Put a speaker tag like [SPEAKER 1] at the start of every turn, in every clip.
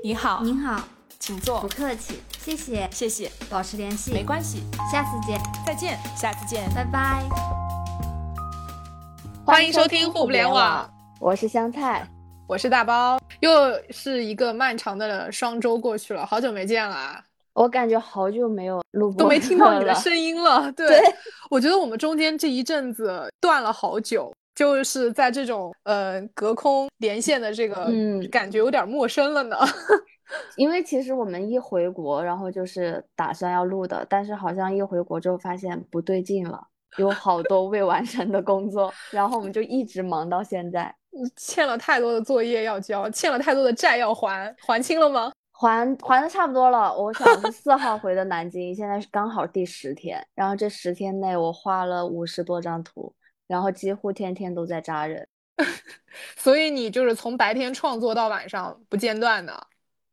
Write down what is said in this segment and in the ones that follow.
[SPEAKER 1] 你好，
[SPEAKER 2] 您好，
[SPEAKER 1] 请坐。
[SPEAKER 2] 不，客气，谢谢，
[SPEAKER 1] 谢谢，
[SPEAKER 2] 保持联系，
[SPEAKER 1] 没关系，
[SPEAKER 2] 下次见，
[SPEAKER 1] 再见，下次见。
[SPEAKER 2] 拜拜。
[SPEAKER 3] 欢迎收听互不联网，
[SPEAKER 4] 我是香菜。
[SPEAKER 3] 我是大包，又是一个漫长的双周过去了，好久没见了啊，
[SPEAKER 4] 我感觉好久没有录播
[SPEAKER 3] 都没听到你的声音了。对，
[SPEAKER 4] 对。
[SPEAKER 3] 我觉得我们中间这一阵子断了好久，就是在这种呃隔空连线的这个
[SPEAKER 4] 嗯
[SPEAKER 3] 感觉有点陌生了呢。
[SPEAKER 4] 因为其实我们一回国，然后就是打算要录的，但是好像一回国之后发现不对劲了，有好多未完成的工作，然后我们就一直忙到现在。
[SPEAKER 3] 欠了太多的作业要交，欠了太多的债要还，还清了吗？
[SPEAKER 4] 还还的差不多了，我想是四号回的南京，现在是刚好第十天，然后这十天内我画了五十多张图，然后几乎天天都在扎人。
[SPEAKER 3] 所以你就是从白天创作到晚上不间断的。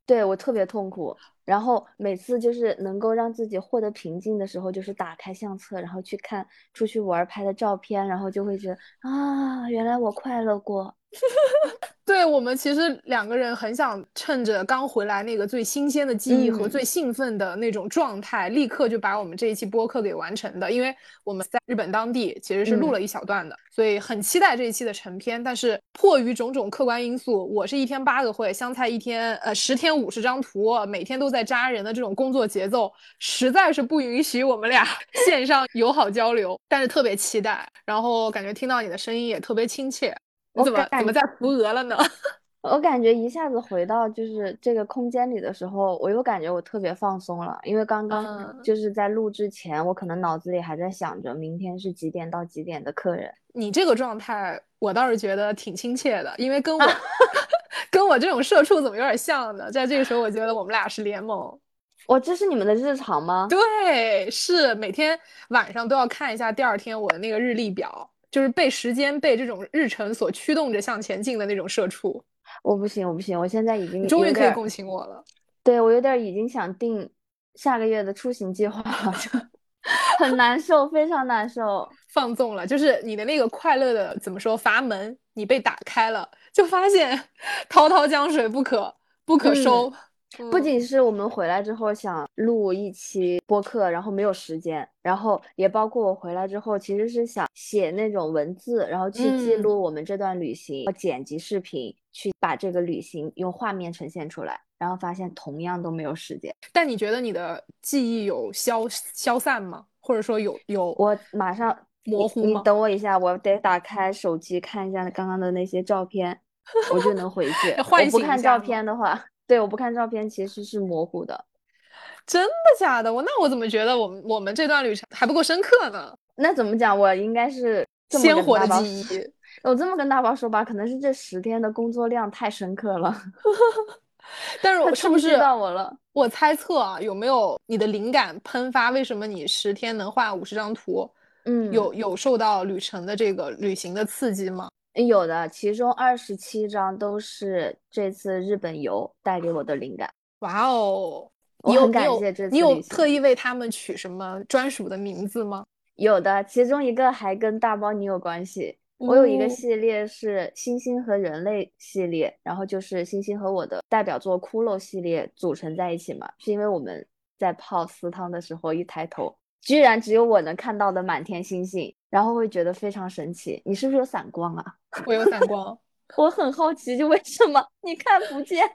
[SPEAKER 4] 对，我特别痛苦，然后每次就是能够让自己获得平静的时候，就是打开相册，然后去看出去玩儿拍的照片，然后就会觉得啊，原来我快乐过。
[SPEAKER 3] 对我们其实两个人很想趁着刚回来那个最新鲜的记忆和
[SPEAKER 4] 嗯
[SPEAKER 3] 最兴奋的那种状态，立刻就把我们这一期播客给完成的。因为我们在日本当地其实是录
[SPEAKER 4] 嗯
[SPEAKER 3] 了一小段的，所以很期待这一期的成片。但是迫于种种客观因素，我是一天八个会，香菜一天呃十天五十张图，每天都在扎人的这种工作节奏，实在是不允许我们俩 线上友好交流。但是特别期待，然后感觉听到你的声音也特别亲切。你
[SPEAKER 4] 我
[SPEAKER 3] 怎么怎么在扶额了呢？
[SPEAKER 4] 我感觉一下子回到就是这个空间里的时候，我又感觉我特别放松了，因为刚刚
[SPEAKER 3] 嗯
[SPEAKER 4] 就是在录之前，我可能脑子里还在想着明天是几点到几点的客人。
[SPEAKER 3] 你这个状态，我倒是觉得挺亲切的，因为跟我 跟我这种社畜怎么有点像呢？在这个时候，我觉得我们俩是联盟。
[SPEAKER 4] 哦，这是你们的日常吗？
[SPEAKER 3] 对，是每天晚上都要看一下第二天我的那个日历表，就是被时间、被这种日程所驱动着向前进的那种社畜。
[SPEAKER 4] 我不行，我不行，我现在已经
[SPEAKER 3] 终于可以共情我了。
[SPEAKER 4] 对，我有点儿已经想定下个月的出行计划了，就 很难受，非常难受。
[SPEAKER 3] 放纵了，就是你的那个快乐的怎么说阀门，你被打开了，就发现 滔滔江水不可不可
[SPEAKER 4] 嗯
[SPEAKER 3] 收。
[SPEAKER 4] 不
[SPEAKER 3] 嗯
[SPEAKER 4] 仅是我们回来之后想录一期播客，然后没有时间，然后也包括我回来之后其实是想写那种文字，然后去记
[SPEAKER 3] 嗯
[SPEAKER 4] 录我们这段旅行，剪辑视频，去把这个旅行用画面呈现出来，然后发现同样都没有时间。
[SPEAKER 3] 但你觉得你的记忆有消消散吗？或者说有有
[SPEAKER 4] 我马上
[SPEAKER 3] 模糊你
[SPEAKER 4] 等我一下，我得打开手机看一下刚刚的那些照片，我就能回去。
[SPEAKER 3] 唤
[SPEAKER 4] 我不看照片的话，对，我不看照片其实是模糊的。
[SPEAKER 3] 真的假的？我那我怎么觉得我们我们这段旅程还不够深刻呢？
[SPEAKER 4] 那怎么讲？我应该是
[SPEAKER 3] 鲜活的记忆。
[SPEAKER 4] 我这么跟大宝说吧，可能是这十天的工作量太深刻了，
[SPEAKER 3] 但是
[SPEAKER 4] 它
[SPEAKER 3] 我是不是
[SPEAKER 4] 到我了？
[SPEAKER 3] 我猜测啊，有没有你的灵感喷发？为什么你十天能画五十张图？
[SPEAKER 4] 嗯，
[SPEAKER 3] 有有受到旅程的这个旅行的刺激吗？
[SPEAKER 4] 有的，其中二十七张都是这次日本游带给我的灵感。
[SPEAKER 3] 哇哦！
[SPEAKER 4] 我很感
[SPEAKER 3] 你有你有
[SPEAKER 4] 谢这次
[SPEAKER 3] 你有特意为他们取什么专属的名字吗？
[SPEAKER 4] 有的，其中一个还跟大包你有关系。我有一个
[SPEAKER 3] 哦
[SPEAKER 4] 系列是星星和人类系列，然后就是星星和我的代表作骷髅系列组成在一起嘛，是因为我们在泡私汤的时候一抬头，居然只有我能看到的满天星星，然后会觉得非常神奇。你是不是有散光啊？
[SPEAKER 3] 我有散光，
[SPEAKER 4] 我很好奇，就为什么你看不见？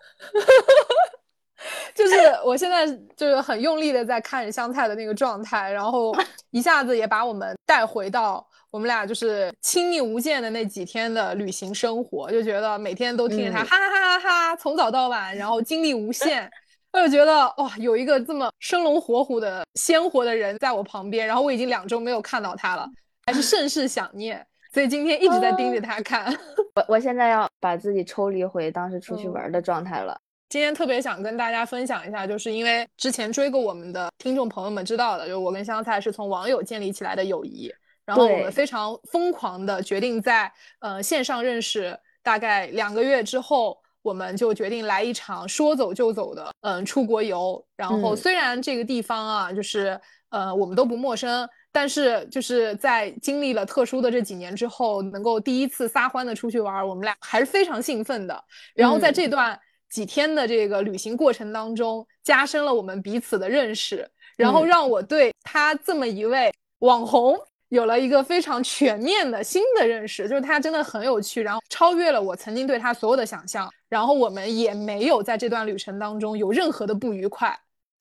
[SPEAKER 3] 就是我现在就是很用力的在看着香菜的那个状态，然后一下子也把我们带回到我们俩就是亲密无间的那几天的旅行生活，就觉得每天都听着他
[SPEAKER 4] 嗯
[SPEAKER 3] 哈哈哈哈哈，从早到晚，然后精力无限。我就觉得哇，有一个这么生龙活虎的鲜活的人在我旁边，然后我已经两周没有看到他了，还是甚是想念，所以今天一直在盯着他看。
[SPEAKER 4] 我我现在要把自己抽离回当时出去
[SPEAKER 3] 嗯
[SPEAKER 4] 玩儿的状态了。
[SPEAKER 3] 今天特别想跟大家分享一下，就是因为之前追过我们的听众朋友们知道的，就是我跟香菜是从网友建立起来的友谊，然后我们非常疯狂的决定在呃线上认识，大概两个月之后，我们就决定来一场说走就走的嗯出国游。然后
[SPEAKER 4] 嗯
[SPEAKER 3] 虽然这个地方啊，就是呃我们都不陌生，但是就是在经历了特殊的这几年之后，能够第一次撒欢的出去玩儿，我们俩还是非常兴奋的。然后在
[SPEAKER 4] 嗯
[SPEAKER 3] 这段几天的这个旅行过程当中，加深了我们彼此的认识，然后让我对他这么一位网红有了一个非常全面的新的认识，就是他真的很有趣，然后超越了我曾经对他所有的想象，然后我们也没有在这段旅程当中有任何的不愉快，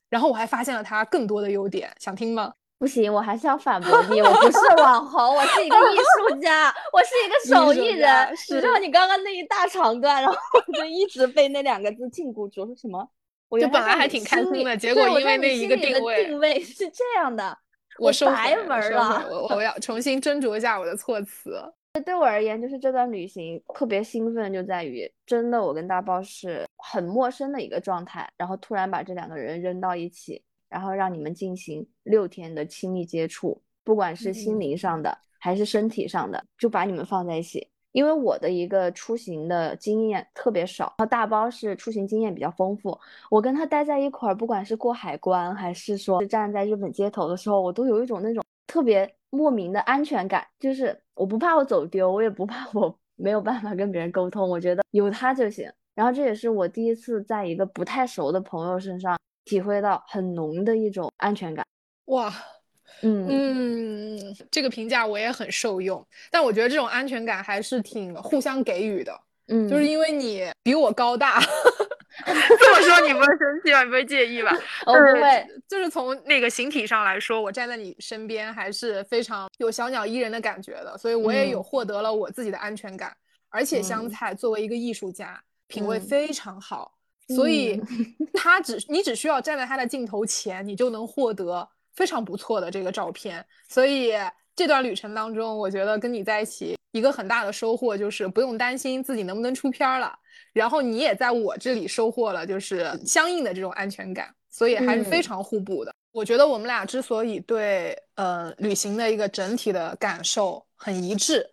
[SPEAKER 3] 然后我还发现了他更多的优点，想听吗？
[SPEAKER 4] 不行，我还是要反驳你，我不是网红，我是一个艺术家，我是一个 手艺人。你知道你刚刚那一大长段，然后我就一直被那两个字禁锢住，说什么？我
[SPEAKER 3] 就本来还挺开心的，结果因为那一个定位，
[SPEAKER 4] 定位是这样的，
[SPEAKER 3] 我
[SPEAKER 4] 白文了。
[SPEAKER 3] 我 我要重新斟酌一下我的措辞。
[SPEAKER 4] 对我而言，就是这段旅行特别兴奋，就在于真的我跟大包是很陌生的一个状态，然后突然把这两个人扔到一起。然后让你们进行六天的亲密接触，不管是心灵上的还是身体上的，就把你们放在一起。因为我的一个出行的经验特别少，然后大包是出行经验比较丰富。我跟他待在一块儿，不管是过海关还是说站在日本街头的时候，我都有一种那种特别莫名的安全感，就是我不怕我走丢，我也不怕我 没有办法跟别人沟通，我觉得有他就行。然后这也是我第一次在一个不太熟的朋友身上。体会到很浓的一种安全感，
[SPEAKER 3] 哇，
[SPEAKER 4] 嗯
[SPEAKER 3] 嗯，这个评价我也很受用。但我觉得这种安全感还是挺互相给予的，
[SPEAKER 4] 嗯，
[SPEAKER 3] 就是因为你比我高大，这么说你不会生气吧？你不会介意吧？
[SPEAKER 4] 我不会，
[SPEAKER 3] 就是从那个形体上来说，我站在你身边还是非常有小鸟依人的感觉的，所以我也有获得了我自己的安全感。而且香菜作为一个艺术家，品味非常好。所以，他只你只需要站在他的镜头前，你就能获得非常不错的这个照片。所以这段旅程当中，我觉得跟你在一起一个很大的收获就是不用担心自己能不能出片了。然后你也在我这里收获了就是相应的这种安全感，所以还是非常互补的。我觉得我们俩之所以对呃旅行的一个整体的感受很一致。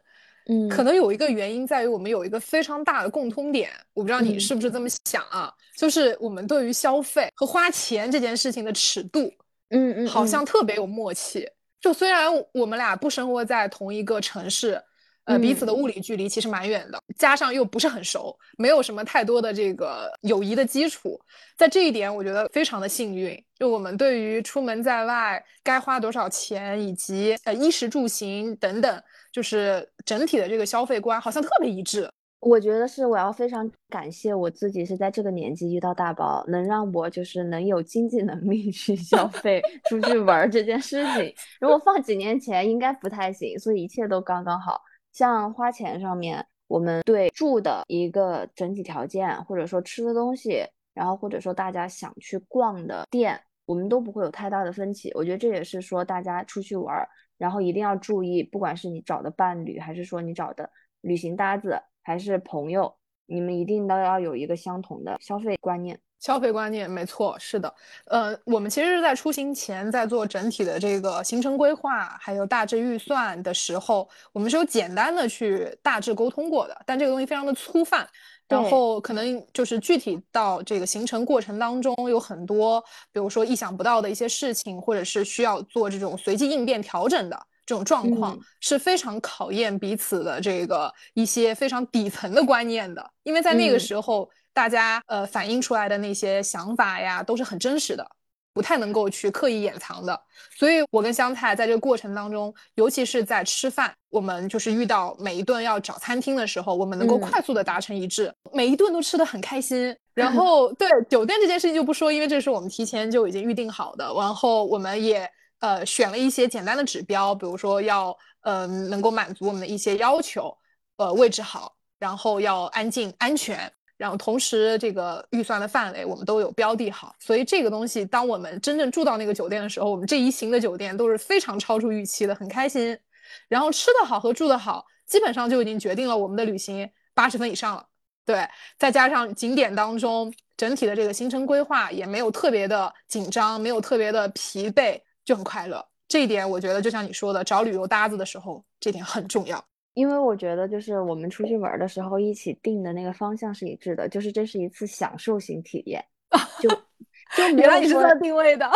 [SPEAKER 4] 嗯，
[SPEAKER 3] 可能有一个原因在于我们有一个非常大的共通点，我不知道你是不是这么想啊？就是我们对于消费和花钱这件事情的尺度，
[SPEAKER 4] 嗯嗯，
[SPEAKER 3] 好像特别有默契。就虽然我们俩不生活在同一个城市，呃，彼此的物理距离其实蛮远的，加上又不是很熟，没有什么太多的这个友谊的基础，在这一点我觉得非常的幸运。就我们对于出门在外该花多少钱，以及呃衣食住行等等。就是整体的这个消费观好像特别一致，
[SPEAKER 4] 我觉得是我要非常感谢我自己是在这个年纪遇到大宝，能让我就是能有经济能力 去消 费、出去玩这件事情。如果放几年前，应该不太行，所以一切都刚刚好。像花钱上面，我们对住的一个整体条件，或者说吃的东西，然后或者说大家想去逛的店，我们都不会有太大的分歧。我觉得这也是说大家出去玩。然后一定要注意，不管是你找的伴侣，还是说你找的旅行搭子，还是朋友，你们一定都要有一个相同的消费观念。
[SPEAKER 3] 消费观念没错，是的。呃，我们其实是在出行前，在做整体的这个行程规划，还有大致预算的时候，我们是有简单的去大致沟通过的，但这个东西非常的粗泛。然后可能就是具体到这个行程过程当中，有很多，比如说意想不到的一些事情，或者是需要做这种随机应变调整的这种状况，是非常考验彼此的这个一些非常底层的观念的。因为在那个时候，大家呃反映出来的那些想法呀，都是很真实的。不太能够去刻意掩藏的，所以我跟香菜在这个过程当中，尤其是在吃饭，我们就是遇到每一顿要找餐厅的时候，我们能够快速的达成一致，每一顿都吃的很开心。然后对酒店这件事情就不说，因为这是我们提前就已经预定好的。然后我们也呃选了一些简单的指标，比如说要嗯能够满足我们的一些要求，呃位置好，然后要安静安全。然后同时，这个预算的范围我们都有标的好，所以这个东西，当我们真正住到那个酒店的时候，我们这一行的酒店都是非常超出预期的，很开心。然后吃的好和住的好，基本上就已经决定了我们的旅行八十分以上了。对，再加上景点当中整体的这个行程规划也没有特别的紧张，没有特别的疲惫，就很快乐。这一点我觉得就像你说的，找旅游搭子的时候，这点很重要。
[SPEAKER 4] 因为我觉得，就是我们出去玩的时候，一起定的那个方向是一致的，就是这是一次享受型体验，就就没有
[SPEAKER 3] 你是做定位的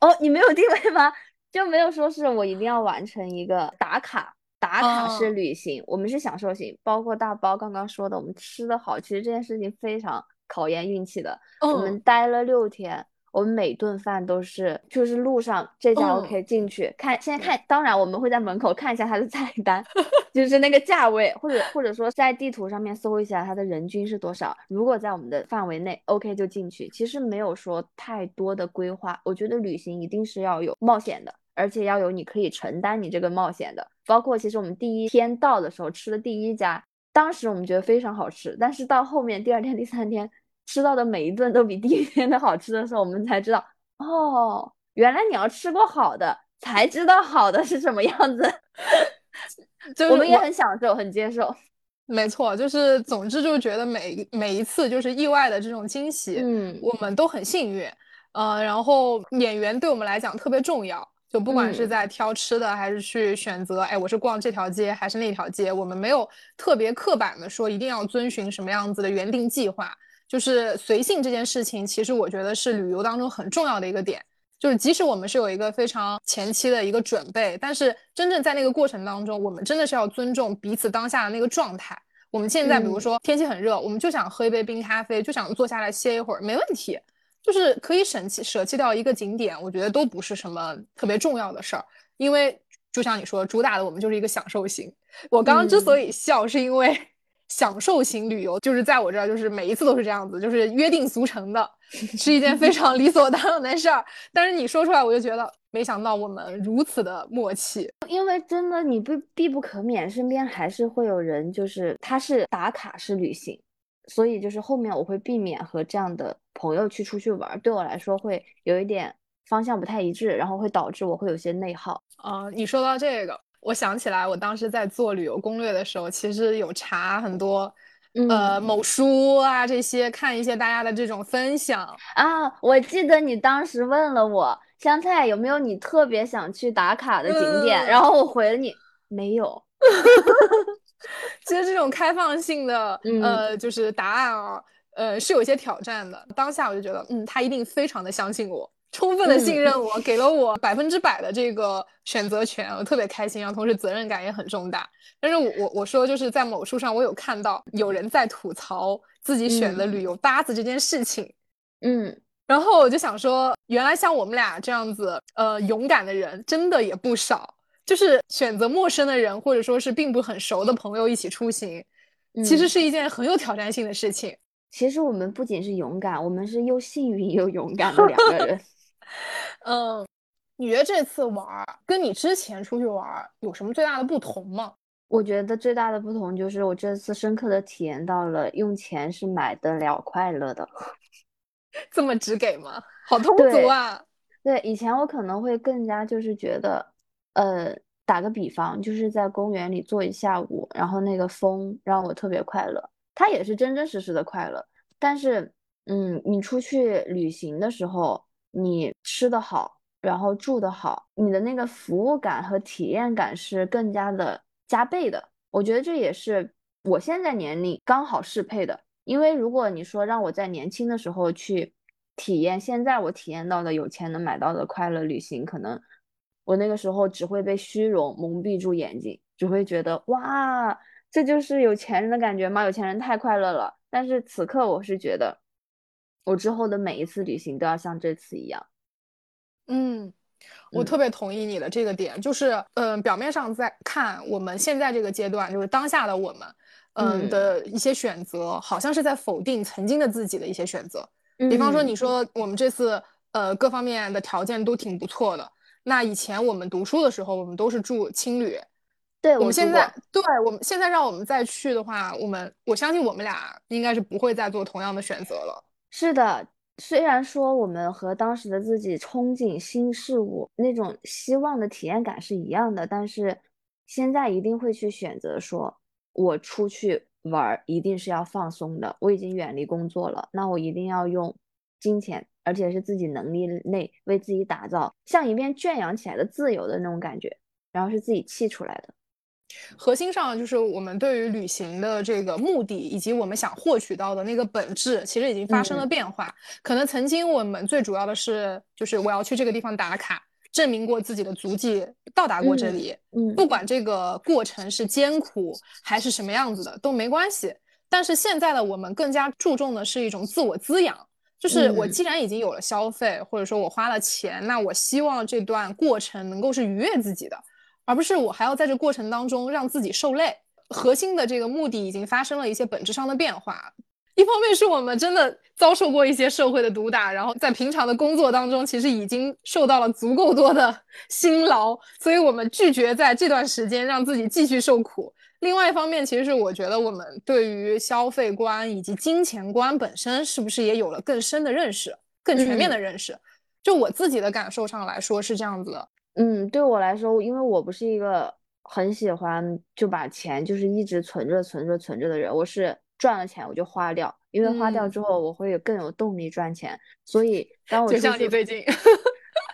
[SPEAKER 4] 哦，你没有定位吗？就没有说是我一定要完成一个打卡打卡式旅行，我们是享受型，包括大包刚刚说的，我们吃的好，其实这件事情非常考验运气的。
[SPEAKER 3] 嗯
[SPEAKER 4] 我们待了六天，我们每顿饭都是就是路上这家
[SPEAKER 3] 嗯
[SPEAKER 4] OK 进去、看，现在看，当然我们会在门口看一下它的菜单，就是那个价位，或者或者说在地图上面搜一下它的人均是多少。如果在我们的范围内 OK 就进去，其实没有说太多的规划。我觉得旅行一定是要有冒险的。而且要有你可以承担你这个冒险的，包括其实我们第一天到的时候吃的第一家，当时我们觉得非常好吃，但是到后面第二天、第三天吃到的每一顿都比第一天的好吃的时候，我们才知道，哦，原来你要吃过好的，才知道好的是什么样子。
[SPEAKER 3] 就是
[SPEAKER 4] 我们也很享受，很接受。
[SPEAKER 3] 没错，就是总之就觉得每每一次就是意外的这种惊喜，
[SPEAKER 4] 嗯
[SPEAKER 3] 我们都很幸运。呃，然后演员对我们来讲特别重要，就不管是
[SPEAKER 4] 嗯
[SPEAKER 3] 在挑吃的，还是去选择，哎，我是逛这条街还是那条街，我们没有特别刻板的说一定要遵循什么样子的原定计划，就是随性这件事情，其实我觉得是旅游当中很重要的一个点。就是即使我们是有一个非常前期的一个准备，但是真正在那个过程当中，我们真的是要尊重彼此当下的那个状态。我们现在比如
[SPEAKER 4] 嗯
[SPEAKER 3] 说天气很热，我们就想喝一杯冰咖啡，就想坐下来歇一会儿，没问题，就是可以舍弃舍弃掉一个景点，我觉得都不是什么特别重要的事儿。因为就像你说，主打的我们就是一个享受型。我刚刚之所以笑，是因为享受型旅游就是在我这儿，就是每一次都是这样子，就是约定俗成的，是一件非常理所当然的事儿。但是你说出来，我就觉得没想到我们如此的默契。
[SPEAKER 4] 因为真的你不必不可免，身边还是会有人，就是他是打卡式旅行，所以就是后面我会避免和这样的朋友去出去玩儿，对我来说会有一点方向不太一致，然后会导致我会有些内耗。
[SPEAKER 3] 啊、你说到这个，我想起来，我当时在做旅游攻略的时候，其实有查很多，呃，
[SPEAKER 4] 嗯
[SPEAKER 3] 某书啊这些，看一些大家的这种分享。
[SPEAKER 4] 啊，我记得你当时问了我，香菜有没有你特别想去打卡的景点，
[SPEAKER 3] 嗯
[SPEAKER 4] 然后我回了你没有。
[SPEAKER 3] 其实这种开放性的，
[SPEAKER 4] 嗯
[SPEAKER 3] 呃，就是答案啊，呃，是有一些挑战的。当下我就觉得，嗯，他一定非常的相信我，充分的信任我，给了我百分之百的这个选择权，我特别开心，然后同时责任感也很重大。但是我我我说就是在某书上，我有看到有人在吐槽自己选的旅游搭子这件事情。
[SPEAKER 4] 嗯
[SPEAKER 3] 然后我就想说，原来像我们俩这样子，呃，勇敢的人真的也不少。就是选择陌生的人，或者说是并不很熟的朋友一起出行，其实
[SPEAKER 4] 嗯
[SPEAKER 3] 是一件很有挑战性的事情。
[SPEAKER 4] 其实我们不仅是勇敢，我们是又幸运又勇敢的两个人。
[SPEAKER 3] 嗯，你觉得这次玩儿跟你之前出去玩儿有什么最大的不同吗？
[SPEAKER 4] 我觉得最大的不同就是我这次深刻的体验到了用钱是买得了快乐的。
[SPEAKER 3] 这么直给吗？好通
[SPEAKER 4] 对
[SPEAKER 3] 俗啊！
[SPEAKER 4] 对，以前我可能会更加就是觉得，呃，打个比方，就是在公园里坐一下午，然后那个风让我特别快乐，它也是真真实实的快乐。但是，嗯，你出去旅行的时候，你吃得好，然后住得好，你的那个服务感和体验感是更加的加倍的。我觉得这也是我现在年龄刚好适配的。因为如果你说让我在年轻的时候去体验现在我体验到的有钱能买到的快乐旅行，可能我那个时候只会被虚荣蒙蔽住眼睛，只会觉得哇，这就是有钱人的感觉吗？有钱人太快乐了。但是此刻我是觉得，我之后的每一次旅行都要像这次一样。
[SPEAKER 3] 嗯，我
[SPEAKER 4] 嗯
[SPEAKER 3] 特别同意你的这个点，就是，嗯、表面上在看我们现在这个阶段，就是当下的我们，嗯
[SPEAKER 4] 嗯
[SPEAKER 3] 的一些选择，好像是在否定曾经的自己的一些选择。比方说，
[SPEAKER 4] 嗯
[SPEAKER 3] 你说我们这次呃各方面的条件都挺不错的，那以前我们读书的时候，我们都是住青旅，
[SPEAKER 4] 对
[SPEAKER 3] 我们现在对我们现在让我们再去的话，我们我相信我们俩应该是不会再做同样的选择了。
[SPEAKER 4] 是的，虽然说我们和当时的自己憧憬新事物那种希望的体验感是一样的，但是现在一定会去选择说，我出去玩儿一定是要放松的。我已经远离工作了，那我一定要用金钱，而且是自己能力内为自己打造像一片圈养起来的自由的那种感觉，然后是自己砌出来的。
[SPEAKER 3] 核心上就是我们对于旅行的这个目的，以及我们想获取到的那个本质，其实已经发生了
[SPEAKER 4] 嗯
[SPEAKER 3] 变化。可能曾经我们最主要的是，就是我要去这个地方打卡，证明过自己的足迹到达过这
[SPEAKER 4] 嗯
[SPEAKER 3] 里，
[SPEAKER 4] 嗯
[SPEAKER 3] 不管这个过程是艰苦还是什么样子的都没关系。但是现在的我们更加注重的是一种自我滋养，就是我
[SPEAKER 4] 嗯
[SPEAKER 3] 既然已经有了消费，或者说我花了钱，那我希望这段过程能够是愉悦自己的，而不是我还要在这过程当中让自己受累。核心的这个目的已经发生了一些本质上的变化。一方面是我们真的遭受过一些社会的毒打，然后在平常的工作当中，其实已经受到了足够多的辛劳，所以我们拒绝在这段时间让自己继续受苦。另外一方面，其实是我觉得我们对于消费观以及金钱观本身是不是也有了更深的认识、更全面的认识。就我自己的感受上来说是这样子的。
[SPEAKER 4] 嗯，对我来说，因为我不是一个很喜欢就把钱就是一直存着、存着、存着的人，我是赚了钱我就花掉，因为花掉
[SPEAKER 3] 嗯
[SPEAKER 4] 之后我会有更有动力赚钱。所以当我
[SPEAKER 3] 就
[SPEAKER 4] 出
[SPEAKER 3] 像你最 近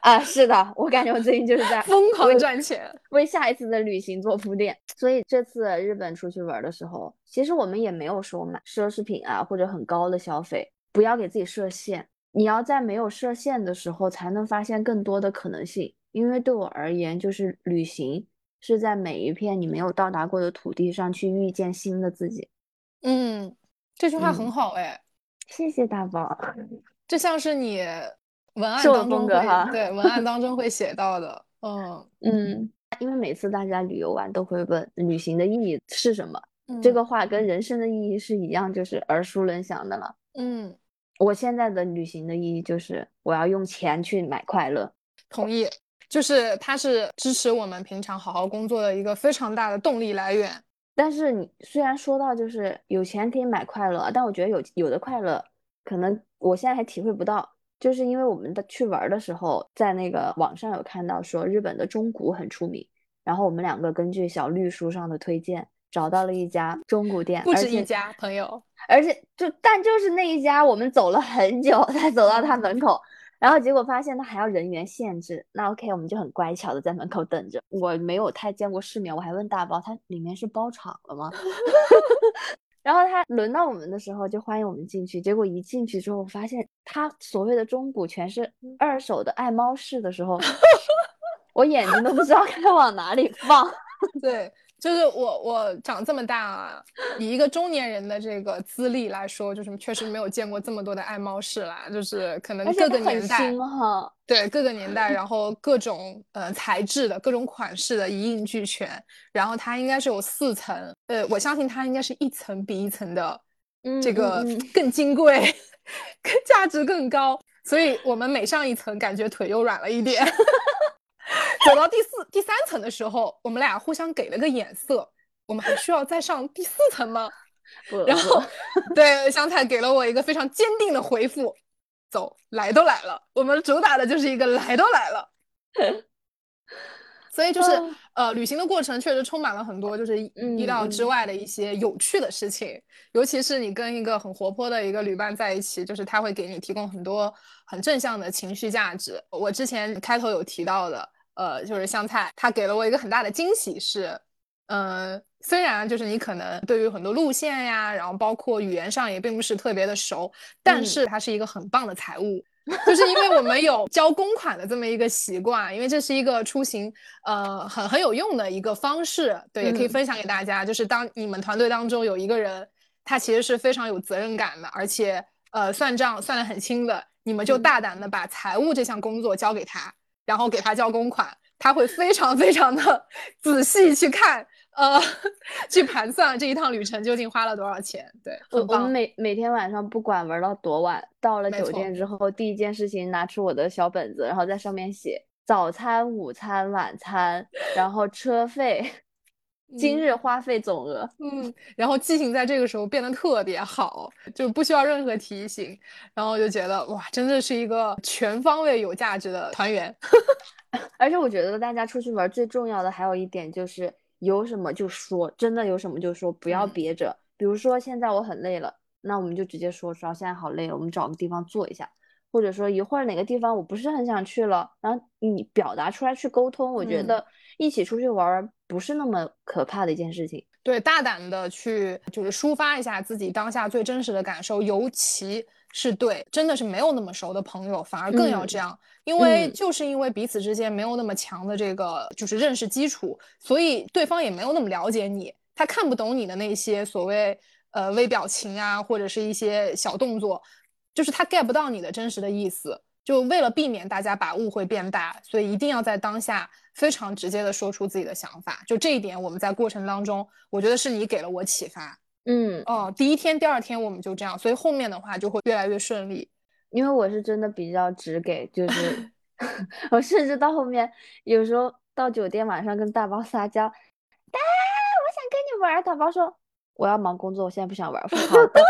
[SPEAKER 4] 啊，是的，我感觉我最近就是在
[SPEAKER 3] 疯狂
[SPEAKER 4] 为
[SPEAKER 3] 赚钱。
[SPEAKER 4] 为下一次的旅行做铺垫。所以这次日本出去玩儿的时候，其实我们也没有说买奢侈品啊或者很高的消费，不要给自己设限。你要在没有设限的时候，才能发现更多的可能性。因为对我而言，就是旅行是在每一片你没有到达过的土地上去遇见新的自己。
[SPEAKER 3] 嗯，这句话很
[SPEAKER 4] 嗯
[SPEAKER 3] 好哎。
[SPEAKER 4] 谢谢大宝。
[SPEAKER 3] 这像是你文案
[SPEAKER 4] 是我
[SPEAKER 3] 当中会
[SPEAKER 4] 风格哈
[SPEAKER 3] 对文案当中会写到的，嗯，
[SPEAKER 4] 嗯，因为每次大家旅游完都会问旅行的意义是什么，这
[SPEAKER 3] 嗯
[SPEAKER 4] 个话跟人生的意义是一样，就是耳熟能详的了。
[SPEAKER 3] 嗯，
[SPEAKER 4] 我现在的旅行的意义就是我要用钱去买快乐。
[SPEAKER 3] 同意，就是它是支持我们平常好好工作的一个非常大的动力来源。
[SPEAKER 4] 但是你虽然说到就是有钱可以买快乐，但我觉得有有的快乐可能我现在还体会不到，就是因为我们的去玩儿的时候，在那个网上有看到说日本的中古很出名，然后我们两个根据小绿书上的推荐找到了一家中古店，
[SPEAKER 3] 不止一家，朋友，
[SPEAKER 4] 而且就但就是那一家，我们走了很久才走到他门口，然后结果发现他还要人员限制。那 OK，我们就很乖巧的在门口等着。我没有太见过世面，我还问大包，他里面是包场了吗？然后他轮到我们的时候就欢迎我们进去，结果一进去之后发现他所谓的中古全是二手的爱猫式的时候，我眼睛都不知道该往哪里放。
[SPEAKER 3] 对，就是我我长这么大啊，以一个中年人的这个资历来说，就是确实没有见过这么多的爱猫式啦，就是可能各个年代。
[SPEAKER 4] 哈，
[SPEAKER 3] 对各个年代，然后各种呃材质的各种款式的一应俱全，然后它应该是有四层，呃，我相信它应该是一层比一层的这个
[SPEAKER 4] 嗯
[SPEAKER 3] 更金贵，更价值更高，所以我们每上一层，感觉腿又软了一点。走到第四、第三层的时候，我们俩互相给了个眼色，我们还需要再上第四层吗？
[SPEAKER 4] 不
[SPEAKER 3] 然后，对香菜给了我一个非常坚定的回复：走，来都来了，我们主打的就是一个来都来了。所以就是
[SPEAKER 4] 嗯
[SPEAKER 3] 呃，旅行的过程确实充满了很多就是意料之
[SPEAKER 4] 嗯
[SPEAKER 3] 外的一些有趣的事情，尤其是你跟一个很活泼的一个旅伴在一起，就是他会给你提供很多很正向的情绪价值。我之前开头有提到的，呃，就是香菜，他给了我一个很大的惊喜是，呃，虽然就是你可能对于很多路线呀，然后包括语言上也并不是特别的熟，但
[SPEAKER 4] 嗯
[SPEAKER 3] 是它是一个很棒的财务。就是因为我们有交公款的这么一个习惯，因为这是一个出行呃很很有用的一个方式，对，也可以
[SPEAKER 4] 嗯
[SPEAKER 3] 分享给大家。就是当你们团队当中有一个人，他其实是非常有责任感的，而且呃算账算得很清的，你们就
[SPEAKER 4] 嗯
[SPEAKER 3] 大胆的把财务这项工作交给他，然后给他交公款，他会非常非常的 仔细去看，呃，去盘算这一趟旅程究竟花了多少钱。对，
[SPEAKER 4] 我我们。每每天晚上不管玩到多晚，到了酒店之后，第一件事情拿出我的小本子，然后在上面写早餐、午餐、晚餐，然后车费，今
[SPEAKER 3] 嗯
[SPEAKER 4] 日花费总额。
[SPEAKER 3] 嗯，然后记性在这个时候变得特别好，就不需要任何提醒，然后就觉得哇，真的是一个全方位有价值的团员。
[SPEAKER 4] 而且我觉得大家出去玩最重要的还有一点就是有什么就说，真的有什么就说，不要
[SPEAKER 3] 嗯
[SPEAKER 4] 憋着。比如说现在我很累了，那我们就直接说说现在好累了，我们找个地方坐一下。或者说一会儿哪个地方我不是很想去了，然后你表达出来去沟通，我觉
[SPEAKER 3] 嗯
[SPEAKER 4] 得一起出去玩儿不是那么可怕的一件事情。
[SPEAKER 3] 对，大胆的去就是抒发一下自己当下最真实的感受，尤其是对真的是没有那么熟的朋友，反而更要
[SPEAKER 4] 嗯
[SPEAKER 3] 这样，因为
[SPEAKER 4] 嗯
[SPEAKER 3] 就是因为彼此之间没有那么强的这个就是认识基础，所以对方也没有那么了解你，他看不懂你的那些所谓呃微表情啊，或者是一些小动作，就是他 get 不到你的真实的意思。就为了避免大家把误会变大，所以一定要在当下非常直接的说出自己的想法。就这一点，我们在过程当中，我觉得是你给了我启发。
[SPEAKER 4] 嗯，
[SPEAKER 3] 哦，第一天、第二天我们就这样，所以后面的话就会越来越顺利。
[SPEAKER 4] 因为我是真的比较直给，就 是我甚至到后面有时候到酒店晚上跟大包撒娇，大，我想跟你玩。大包说我要忙工作，我现在不想玩。好的。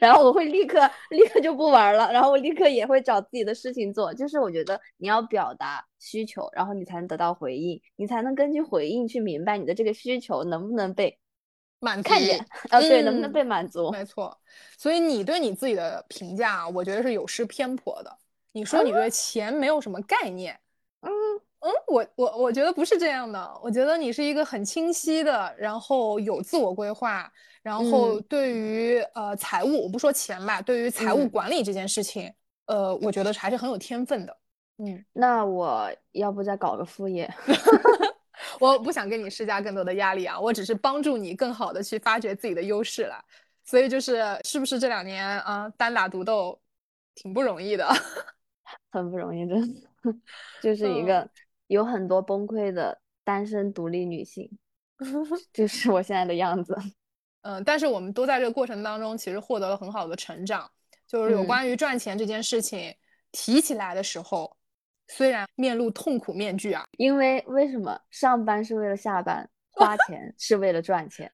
[SPEAKER 4] 然后我会立刻立刻就不玩了，然后我立刻也会找自己的事情做。就是我觉得你要表达需求，然后你才能得到回应，你才能根据回应去明白你的这个需求能不能被
[SPEAKER 3] 满足。
[SPEAKER 4] 看见啊，对，能不能
[SPEAKER 3] 嗯
[SPEAKER 4] 被满足？
[SPEAKER 3] 没错，所以你对你自己的评价，我觉得是有失偏颇的。你说你对钱没有什么概念，
[SPEAKER 4] 嗯
[SPEAKER 3] 嗯，我我我觉得不是这样的。我觉得你是一个很清晰的，然后有自我规划，然后
[SPEAKER 4] 嗯
[SPEAKER 3] 对于呃财务，我不说钱吧，对于财务
[SPEAKER 4] 嗯
[SPEAKER 3] 管理这件事情，呃，我觉得还是很有天分的。嗯，
[SPEAKER 4] 那我要不再搞个副业？
[SPEAKER 3] 我不想给你施加更多的压力啊，我只是帮助你更好的去发掘自己的优势了。所以就是是不是这两年啊单打独斗挺不容易的？
[SPEAKER 4] 很不容易，真的，就是一
[SPEAKER 3] 嗯
[SPEAKER 4] 个有很多崩溃的单身独立女性，就是我现在的样子。
[SPEAKER 3] 嗯，但是我们都在这个过程当中，其实获得了很好的成长。就是有
[SPEAKER 4] 嗯
[SPEAKER 3] 关于赚钱这件事情提起来的时候，虽然面露痛苦面具啊，
[SPEAKER 4] 因为为什么上班是为了下班，花钱 是为了赚钱？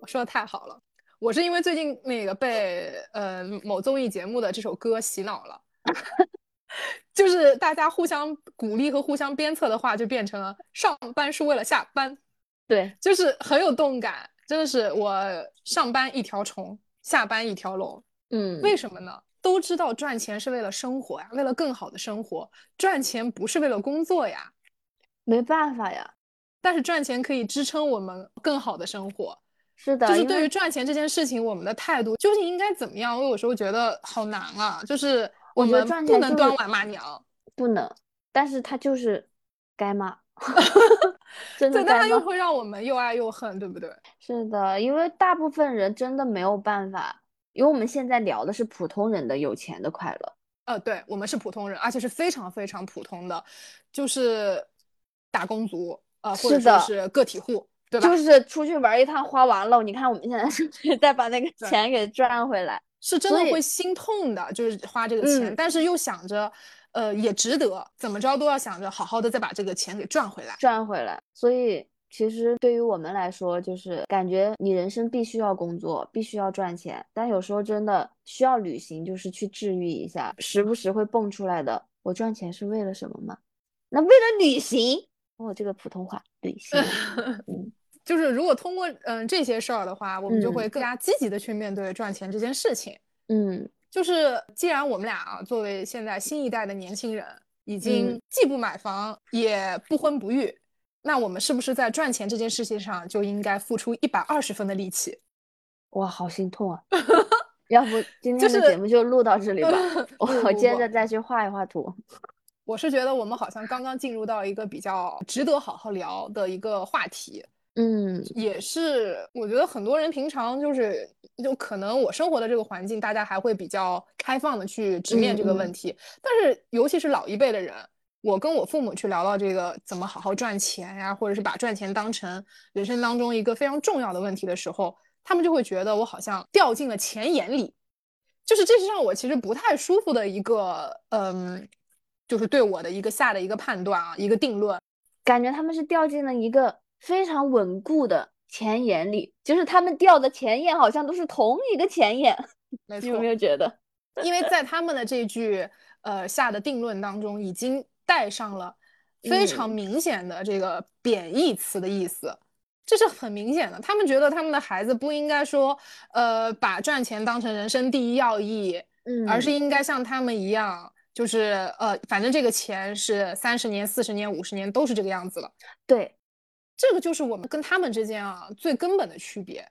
[SPEAKER 3] 我说的太好了。我是因为最近那个被呃某综艺节目的这首歌洗脑了，就是大家互相鼓励和互相鞭策的话，就变成了上班是为了下班，
[SPEAKER 4] 对，
[SPEAKER 3] 就是很有动感。真的是我上班一条虫，下班一条龙。
[SPEAKER 4] 嗯，
[SPEAKER 3] 为什么呢？都知道赚钱是为了生活呀，为了更好的生活，赚钱不是为了工作呀。
[SPEAKER 4] 没办法呀。
[SPEAKER 3] 但是赚钱可以支撑我们更好的生活。
[SPEAKER 4] 是的，
[SPEAKER 3] 就是对于赚钱这件事情，我们的态度究竟应该怎么样？我有时候觉得好难啊，就是
[SPEAKER 4] 我
[SPEAKER 3] 们不能端碗骂娘，
[SPEAKER 4] 不能，但是他就是该骂，真的
[SPEAKER 3] 对，但
[SPEAKER 4] 该骂。
[SPEAKER 3] 他又会让我们又爱又恨，对不对？
[SPEAKER 4] 是的，因为大部分人真的没有办法，因为我们现在聊的是普通人的有钱的快乐。
[SPEAKER 3] 呃，对，我们是普通人，而且是非常非常普通的，就是打工族，呃，或者说是个体户，对吧？
[SPEAKER 4] 就是出去玩一趟花完了，你看我们现在是不是再把那个钱给赚回来？
[SPEAKER 3] 是真的会心痛的，就是花这个钱，
[SPEAKER 4] 嗯
[SPEAKER 3] 但是又想着，呃，也值得，怎么着都要想着好好的再把这个钱给赚回来。
[SPEAKER 4] 赚回来。所以其实对于我们来说，就是感觉你人生必须要工作，必须要赚钱，但有时候真的需要旅行，就是去治愈一下，时不时会蹦出来的。我赚钱是为了什么吗？那为了旅行。哦，这个普通话，旅行。嗯，
[SPEAKER 3] 就是如果通过嗯、这些事儿的话，我们就
[SPEAKER 4] 嗯
[SPEAKER 3] 会更加积极的去面对赚钱这件事情。
[SPEAKER 4] 嗯，
[SPEAKER 3] 就是既然我们俩啊，作为现在新一代的年轻人，已经
[SPEAKER 4] 嗯
[SPEAKER 3] 既不买房也不婚不育，那我们是不是在赚钱这件事情上就应该付出一百二十分的力气？
[SPEAKER 4] 哇，好心痛啊！要不今
[SPEAKER 3] 就是
[SPEAKER 4] 天的节目就录到这里吧，我接着再去画一画图。
[SPEAKER 3] 我是觉得我们好像刚刚进入到一个比较值得好好聊的一个话题，
[SPEAKER 4] 嗯。
[SPEAKER 3] 也是我觉得很多人平常就是就可能我生活的这个环境，大家还会比较开放的去直面这个问题，但是尤其是老一辈的人，我跟我父母去聊到这个怎么好好赚钱呀，或者是把赚钱当成人生当中一个非常重要的问题的时候，他们就会觉得我好像掉进了钱眼里，就是这是让我其实不太舒服的一个，嗯，就是对我的一个下的一个判断啊，一个定论。
[SPEAKER 4] 感觉他们是掉进了一个非常稳固的前眼里，就是他们掉的前眼好像都是同一个前眼，
[SPEAKER 3] 没错
[SPEAKER 4] 你有没，有觉得？
[SPEAKER 3] 因为在他们的这句呃下的定论当中，已经带上了非常
[SPEAKER 4] 嗯
[SPEAKER 3] 明显的这个贬义词的意思，这是很明显的。他们觉得他们的孩子不应该说呃把赚钱当成人生第一要义，
[SPEAKER 4] 嗯，
[SPEAKER 3] 而是应该像他们一样，就是呃反正这个钱是三十年、四十年、五十年都是这个样子了。
[SPEAKER 4] 对，
[SPEAKER 3] 这个就是我们跟他们之间啊最根本的区别，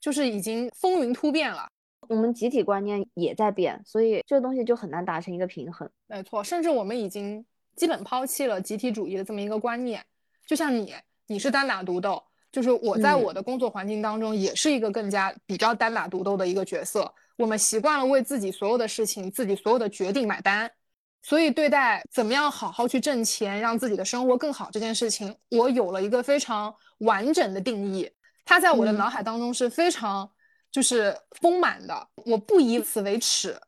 [SPEAKER 3] 就是已经风云突变了。
[SPEAKER 4] 我们集体观念也在变，所以这个东西就很难达成一个平衡。
[SPEAKER 3] 没错，甚至我们已经基本抛弃了集体主义的这么一个观念，就像你，你是单打独斗，就是我在
[SPEAKER 4] 嗯
[SPEAKER 3] 我的工作环境当中也是一个更加比较单打独斗的一个角色。我们习惯了为自己所有的事情、自己所有的决定买单，所以对待怎么样好好去挣钱，让自己的生活更好这件事情，我有了一个非常完整的定义。它在我的
[SPEAKER 4] 嗯
[SPEAKER 3] 脑海当中是非常就是丰满的，我不以此为耻，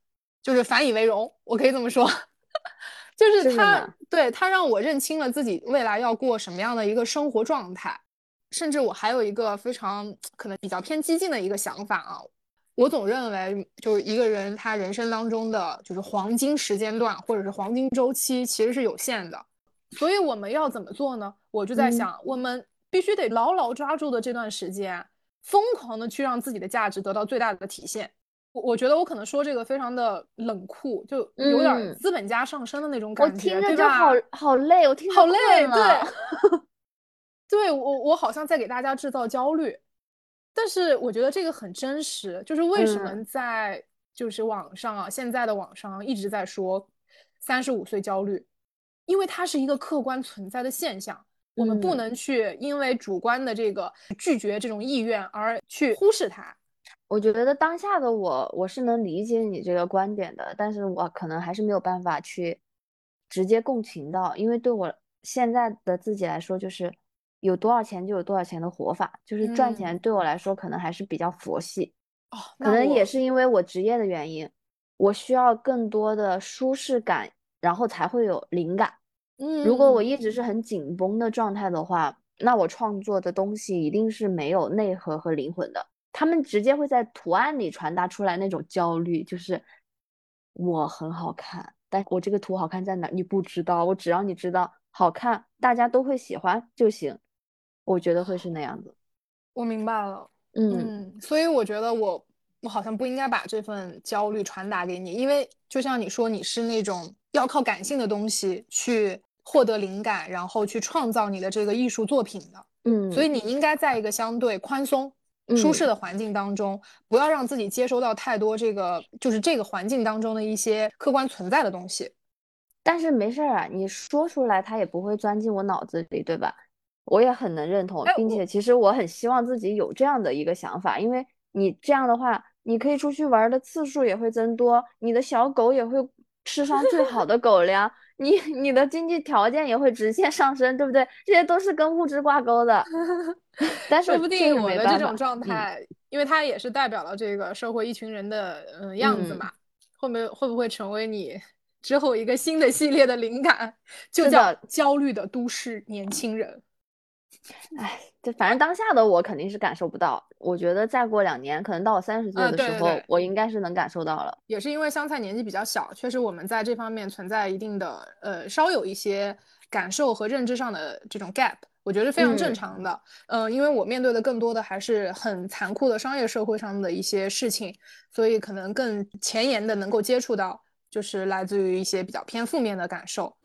[SPEAKER 3] 就是反以为荣，我可以这么说。就是他对他让我认清了自己未来要过什么样的一个生活状态，甚至我还有一个非常可能比较偏激进的一个想法啊，我总认为就是一个人他人生当中的就是黄金时间段或者是黄金周期其实是有限的，所以我们要怎么做呢？我就在
[SPEAKER 4] 嗯
[SPEAKER 3] 想，我们必须得牢牢抓住的这段时间，疯狂的去让自己的价值得到最大的体现。我我觉得我可能说这个非常的冷酷，就有点资本家上升的那种感觉，我
[SPEAKER 4] 听着？就好好累，我听着
[SPEAKER 3] 好累，对，对我我好像在给大家制造焦虑，但是我觉得这个很真实，就是为什么
[SPEAKER 4] 嗯
[SPEAKER 3] 在就是网上啊，现在的网上一直在说三十五岁焦虑，因为它是一个客观存在的现象，我们不
[SPEAKER 4] 嗯
[SPEAKER 3] 能去因为主观的这个拒绝这种意愿而去忽视它。
[SPEAKER 4] 我觉得当下的我，我是能理解你这个观点的，但是我可能还是没有办法去直接共情到，因为对我现在的自己来说，就是有多少钱就有多少钱的活法，就是赚
[SPEAKER 3] 嗯
[SPEAKER 4] 钱对我来说可能还是比较佛系，
[SPEAKER 3] 哦，
[SPEAKER 4] 可能也是因为我职业的原因，我需要更多的舒适感，然后才会有灵感。
[SPEAKER 3] 嗯，
[SPEAKER 4] 如果我
[SPEAKER 3] 嗯
[SPEAKER 4] 一直是很紧绷的状态的话，那我创作的东西一定是没有内核和灵魂的。他们直接会在图案里传达出来那种焦虑，就是我很好看，但我这个图好看在哪儿你不知道，我只要你知道好看，大家都会喜欢就行。我觉得会是那样子。
[SPEAKER 3] 我明白了。
[SPEAKER 4] 嗯
[SPEAKER 3] 嗯，所以我觉得我我好像不应该把这份焦虑传达给你，因为就像你说，你是那种要靠感性的东西去获得灵感，然后去创造你的这个艺术作品的，
[SPEAKER 4] 嗯，
[SPEAKER 3] 所以你应该在一个相对宽松、舒适
[SPEAKER 4] 嗯
[SPEAKER 3] 的环境当中，不要让自己接收到太多这个就是这个环境当中的一些客观存在的东西。
[SPEAKER 4] 但是没事儿啊，你说出来，它也不会钻进我脑子里，对吧？我也很能认同并且其实我很希望自己有这样的一个想法，因为你这样的话，你可以出去玩儿的次数也会增多，你的小狗也会吃上最好的狗粮，你你的经济条件也会直线上升，对不对？这些都是跟物质挂钩的。但是
[SPEAKER 3] 说不定我的这种状
[SPEAKER 4] 嗯
[SPEAKER 3] 态，因为它也是代表了这个社会一群人的嗯样子
[SPEAKER 4] 嗯
[SPEAKER 3] 嘛，会不会会不会成为你之后一个新的系列的灵感，就叫焦虑的都市年轻人。
[SPEAKER 4] 唉，这反正当下的我肯定是感受不到，我觉得再过两年，可能到我三十岁
[SPEAKER 3] 啊
[SPEAKER 4] 的时候，
[SPEAKER 3] 对对对
[SPEAKER 4] 我应该是能感受到了。
[SPEAKER 3] 也是因为香菜年纪比较小，确实我们在这方面存在一定的呃稍有一些感受和认知上的这种 gap，我觉得是非常正
[SPEAKER 4] 嗯
[SPEAKER 3] 常的。嗯、因为我面对的更多的还是很残酷的商业社会上的一些事情，所以可能更前沿的能够接触到，就是来自于一些比较偏负面的感受。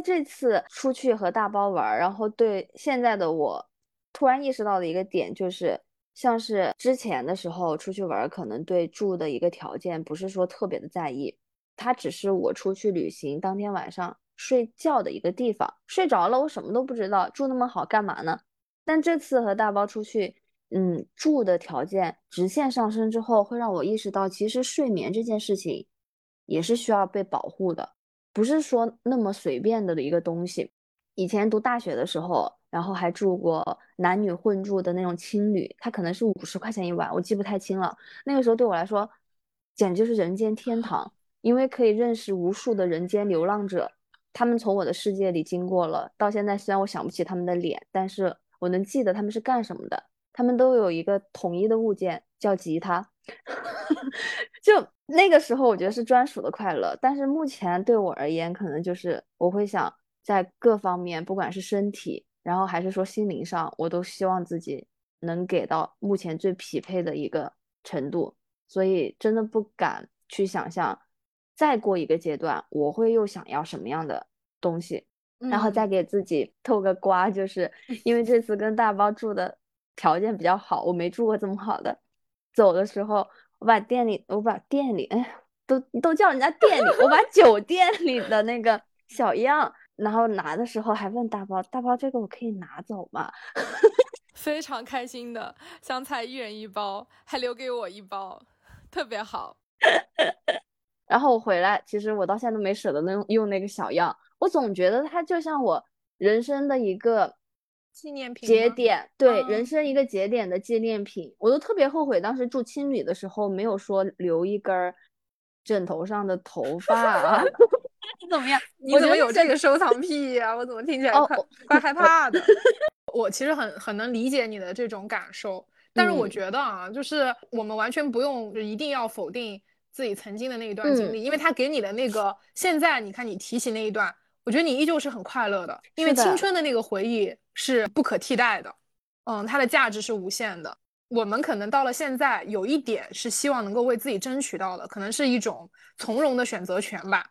[SPEAKER 4] 这次出去和大包玩，然后对现在的我突然意识到的一个点就是，像是之前的时候出去玩，可能对住的一个条件不是说特别的在意，它只是我出去旅行当天晚上睡觉的一个地方，睡着了我什么都不知道，住那么好干嘛呢？但这次和大包出去，嗯，住的条件直线上升之后，会让我意识到，其实睡眠这件事情也是需要被保护的。不是说那么随便的一个东西。以前读大学的时候，然后还住过男女混住的那种青旅，它可能是五十块钱一晚，我记不太清了。那个时候对我来说，简直就是人间天堂，因为可以认识无数的人间流浪者，他们从我的世界里经过了。到现在，虽然我想不起他们的脸，但是我能记得他们是干什么的。他们都有一个统一的物件，叫吉他。就那个时候，我觉得是专属的快乐。但是目前对我而言，可能就是我会想在各方面，不管是身体，然后还是说心灵上，我都希望自己能给到目前最匹配的一个程度。所以真的不敢去想象，再过一个阶段，我会又想要什么样的东西。然后再
[SPEAKER 3] 嗯
[SPEAKER 4] 给自己透个瓜，就是因为这次跟大包住的条件比较好，我没住过这么好的。走的时候，我把店里，我把店里，哎，都都叫人家店里，我把酒店里的那个小样然后拿的时候还问大包，大包这个我可以拿走吗？
[SPEAKER 1] 非常开心的，香菜一人一包，还留给我一包，特别好。
[SPEAKER 4] 然后我回来，其实我到现在都没舍得用用那个小样，我总觉得它就像我人生的一个
[SPEAKER 3] 纪念品
[SPEAKER 4] 节点，对，
[SPEAKER 3] 啊
[SPEAKER 4] 人生一个节点的纪念品。我都特别后悔当时住青旅的时候没有说留一根儿枕头上的头发啊，怎么样？
[SPEAKER 3] 你怎么有这个收藏癖呀、我怎么听起来快、
[SPEAKER 4] 哦我
[SPEAKER 3] 怪害怕的？我其实很很能理解你的这种感受，但是我
[SPEAKER 4] 嗯
[SPEAKER 3] 觉得啊，就是我们完全不用就一定要否定自己曾经的那一段经
[SPEAKER 4] 嗯
[SPEAKER 3] 历，因为他给你的那个现在你看你提起那一段，我觉得你依旧是很快乐的，因为青春的那个回忆是不可替代的，嗯，它的价值是无限的。我们可能到了现在，有一点是希望能够为自己争取到的，可能是一种从容的选择权吧。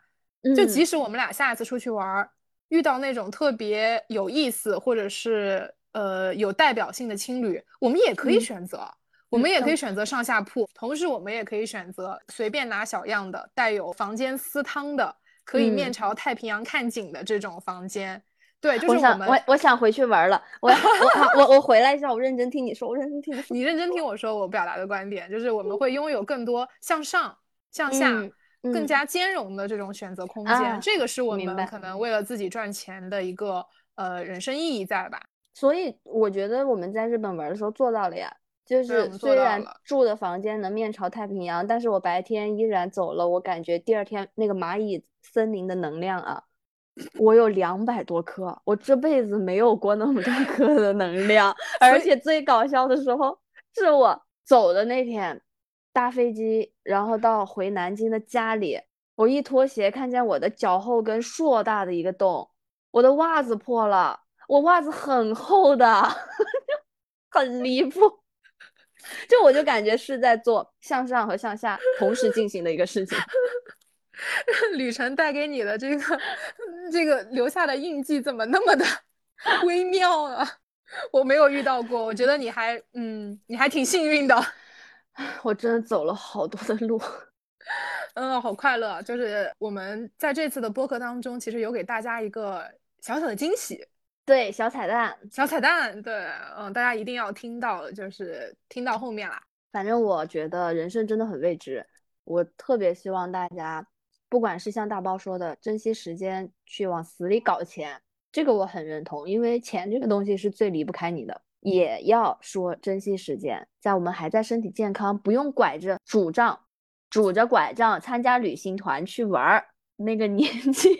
[SPEAKER 3] 就即
[SPEAKER 4] 嗯
[SPEAKER 3] 使我们俩下一次出去玩儿，遇到那种特别有意思或者是呃有代表性的青旅，我们也可以
[SPEAKER 4] 嗯
[SPEAKER 3] 选择，我们也可以
[SPEAKER 4] 嗯
[SPEAKER 3] 选择上下铺，同时我们也可以选择随便拿小样的，带有房间私汤的，可以面
[SPEAKER 4] 嗯
[SPEAKER 3] 朝太平洋看景的这种房间。对，就是
[SPEAKER 4] 我想
[SPEAKER 3] 们，
[SPEAKER 4] 我我想回去玩了，我 我我我回来一下，我认真听你说，我认真听你说。
[SPEAKER 3] 你认真听我说，我表达的观点就是我们会拥有更多向上、向下、更加兼容的这种选择空间。
[SPEAKER 4] 啊
[SPEAKER 3] 这个是我们可能为了自己赚钱的一个呃人生意义在吧？
[SPEAKER 4] 所以我觉得我们在日本玩的时候做到了呀，就是虽然住的房间能面朝太平洋，但是我白天依然走了，我感觉第二天那个蚂蚁森林的能量啊，我有两百多克，我这辈子没有过那么多克的能量，而且最搞笑的时候是我走的那天，搭飞机，然后到回南京的家里，我一脱鞋看见我的脚后跟硕大的一个洞，我的袜子破了。我袜子很厚的，很离谱。就我就感觉是在做向上和向下同时进行的一个事情。
[SPEAKER 3] 旅程带给你的这个这个留下的印记怎么那么的 微妙啊？我没有遇到过，我觉得你还嗯你还挺幸运的。
[SPEAKER 4] 我真的走了好多的路。
[SPEAKER 3] 嗯，好快乐！就是我们在这次的播客当中，其实有给大家一个小小的惊喜，
[SPEAKER 4] 对，小彩蛋。
[SPEAKER 3] 小彩蛋。对，嗯，大家一定要听到，就是听到后面啦。
[SPEAKER 4] 反正我觉得人生真的很未知，我特别希望大家，不管是像大包说的，珍惜时间去往死里搞钱，这个我很认同，因为钱这个东西是最离不开你的。也要说珍惜时间，在我们还在身体健康，不用拐着拄杖、拄着拐杖参加旅行团去玩儿那个年纪。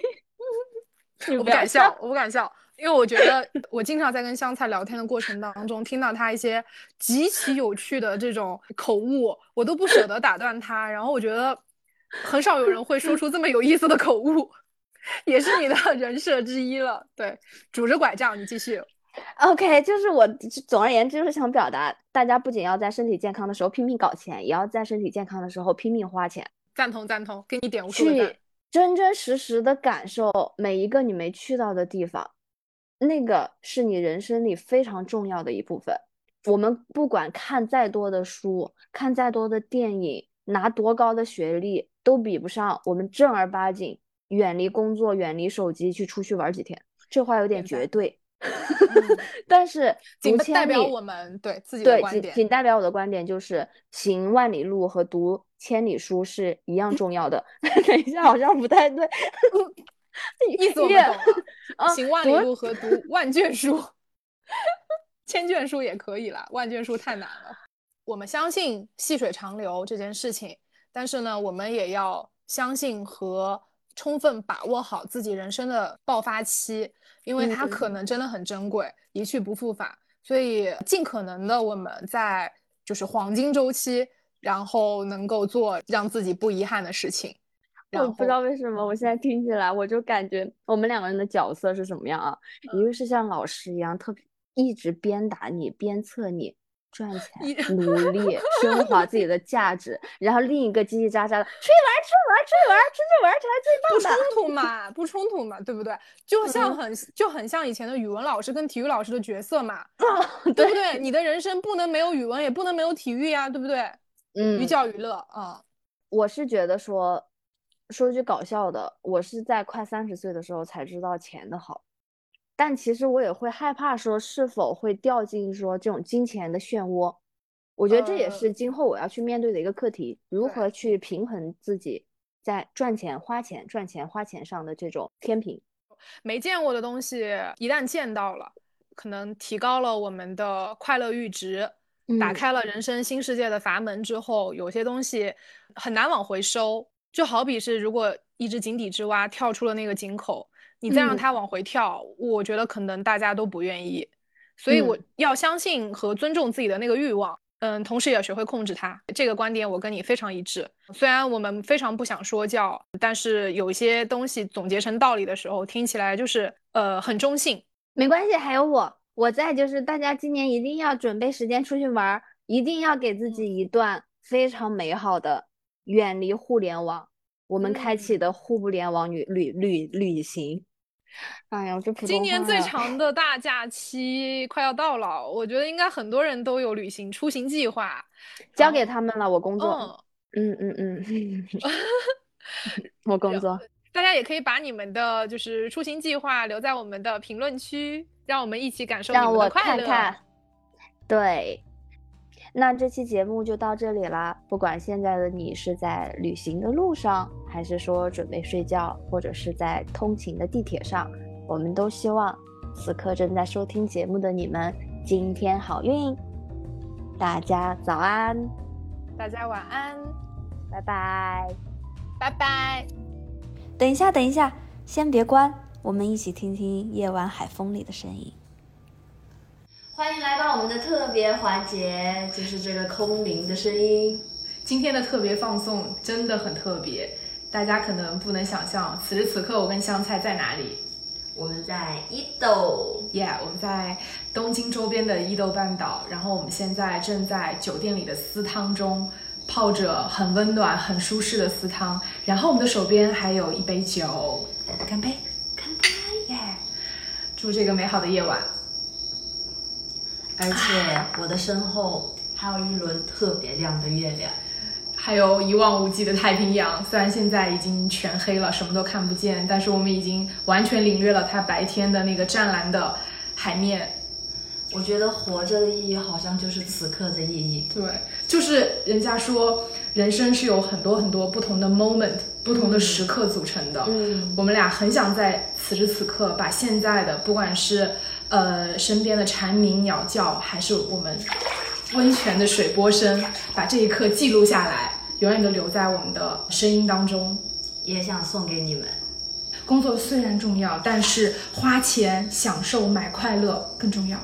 [SPEAKER 3] 我不敢笑，我不敢笑，因为我觉得我经常在跟香菜聊天的过程当中，听到他一些极其有趣的这种口误，我都不舍得打断他。然后我觉得很少有人会说出这么有意思的口误，也是你的 人设之一了。对，拄着拐杖，你继续。
[SPEAKER 4] OK，就是我总而言之就是想表达，大家不仅要在身体健康的时候拼命搞钱，也要在身体健康的时候拼命花钱，
[SPEAKER 3] 赞同赞同，给你点无数个赞
[SPEAKER 4] 去。真真实实的感受每一个你没去到的地方，那个是你人生里非常重要的一部分。我们不管看再多的书，看再多的电影，拿多高的学历，都比不上我们正儿八经远离工作、远离手机去出去玩几天。这话有点绝对，
[SPEAKER 3] 嗯
[SPEAKER 4] 但是
[SPEAKER 3] 仅代表我们对自己的，观点。
[SPEAKER 4] 仅仅代表我的观点就是，行万里路和读千里书是一样重要的。等一下，好像不太对，
[SPEAKER 3] 意思我们
[SPEAKER 4] 越
[SPEAKER 3] 懂了。
[SPEAKER 4] 啊
[SPEAKER 3] 行万里路和读万卷书，千卷书也可以啦，万卷书太难了。我们相信细水长流这件事情，但是呢，我们也要相信和充分把握好自己人生的爆发期，因为它
[SPEAKER 4] 嗯
[SPEAKER 3] 可能真的很珍贵，一去不复返。所以尽可能的我们在就是黄金周期，然后能够做让自己不遗憾的事情。
[SPEAKER 4] 我不知道为什么，我现在听起来我就感觉我们两个人的角色是什么样啊？一个是像老师一样，特别一直鞭打你、鞭策你赚钱、努力、升华自己的价值，然后另一个叽叽喳喳的出去玩、出去玩、出去玩、出去玩才最棒的。
[SPEAKER 3] 不冲突嘛，不冲突嘛，对不对？就像
[SPEAKER 4] 嗯
[SPEAKER 3] 很就很像以前的语文老师跟体育老师的角色嘛，对
[SPEAKER 4] 对
[SPEAKER 3] 不对？你的人生不能没有语文，也不能没有体育呀，对不对？
[SPEAKER 4] 嗯
[SPEAKER 3] 寓，教于乐啊，
[SPEAKER 4] 我是觉得说，说句搞笑的，我是在快三十岁的时候才知道钱的好，但其实我也会害怕说是否会掉进说这种金钱的漩涡。我觉得这也
[SPEAKER 3] 呃
[SPEAKER 4] 是今后我要去面对的一个课题，如何去平衡自己在赚钱、花钱、赚钱、花钱上的这种天平。
[SPEAKER 3] 没见过的东西，一旦见到了，可能提高了我们的快乐阈值，打
[SPEAKER 4] 嗯
[SPEAKER 3] 开了人生新世界的阀门之后，有些东西很难往回收。就好比是，如果一只井底之蛙跳出了那个井口，你再让
[SPEAKER 4] 嗯
[SPEAKER 3] 它往回跳，我觉得可能大家都不愿意。所以我
[SPEAKER 4] 嗯
[SPEAKER 3] 要相信和尊重自己的那个欲望，嗯，同时也要学会控制它。这个观点我跟你非常一致。虽然我们非常不想说教，但是有一些东西总结成道理的时候，听起来就是呃很中性。
[SPEAKER 4] 没关系，还有我，我在。就是大家今年一定要准备时间出去玩儿，一定要给自己一段非常美好的远离互联网，我们开启的互不联网旅旅旅旅行。哎呀，我这
[SPEAKER 3] 今年最长的大假期快要到了，我觉得应该很多人都有旅行出行计划。
[SPEAKER 4] 交给他们了，我工作。
[SPEAKER 3] 嗯，
[SPEAKER 4] 嗯嗯嗯，我工作。
[SPEAKER 3] 大家也可以把你们的就是出行计划留在我们的评论区，让我们一起感受你
[SPEAKER 4] 我
[SPEAKER 3] 的快乐。
[SPEAKER 4] 看看。对，那这期节目就到这里啦。不管现在的你是在旅行的路上，还是说准备睡觉，或者是在通勤的地铁上，我们都希望此刻正在收听节目的你们今天好运。大家早安，
[SPEAKER 3] 大家晚安，
[SPEAKER 4] 拜拜。
[SPEAKER 3] 拜拜。
[SPEAKER 2] 等一下，等一下，先别关，我们一起听听夜晚海风里的声音。
[SPEAKER 5] 欢迎来到我们的特别环节，就是这个空灵的声音。
[SPEAKER 1] 今天的特别放送真的很特别，大家可能不能想象，此时此刻我跟香菜在哪里
[SPEAKER 5] 我们在伊豆
[SPEAKER 1] ，？Yeah，我们在东京周边的伊豆半岛，然后我们现在正在酒店里的私汤中泡着很温暖、很舒适的私汤，然后我们的手边还有一杯酒，干杯！
[SPEAKER 5] 干杯！
[SPEAKER 1] 耶！祝这个美好的夜晚。
[SPEAKER 5] 而且我的身后还有一轮特别亮的月亮。
[SPEAKER 1] 还有一望无际的太平洋，虽然现在已经全黑了，什么都看不见，但是我们已经完全领略了它白天的那个湛蓝的海面。
[SPEAKER 5] 我觉得活着的意义好像就是此刻的意义。
[SPEAKER 1] 对，就是人家说人生是有很多很多不同的 moment、不同的时刻组成的。
[SPEAKER 5] 嗯，
[SPEAKER 1] 我们俩很想在此时此刻把现在的，不管是呃身边的蝉鸣、鸟叫，还是我们温泉的水波声，把这一刻记录下来，永远都留在我们的声音当中。
[SPEAKER 5] 也想送给你们。
[SPEAKER 1] 工作虽然重要，但是花钱、享受、买快乐更重要。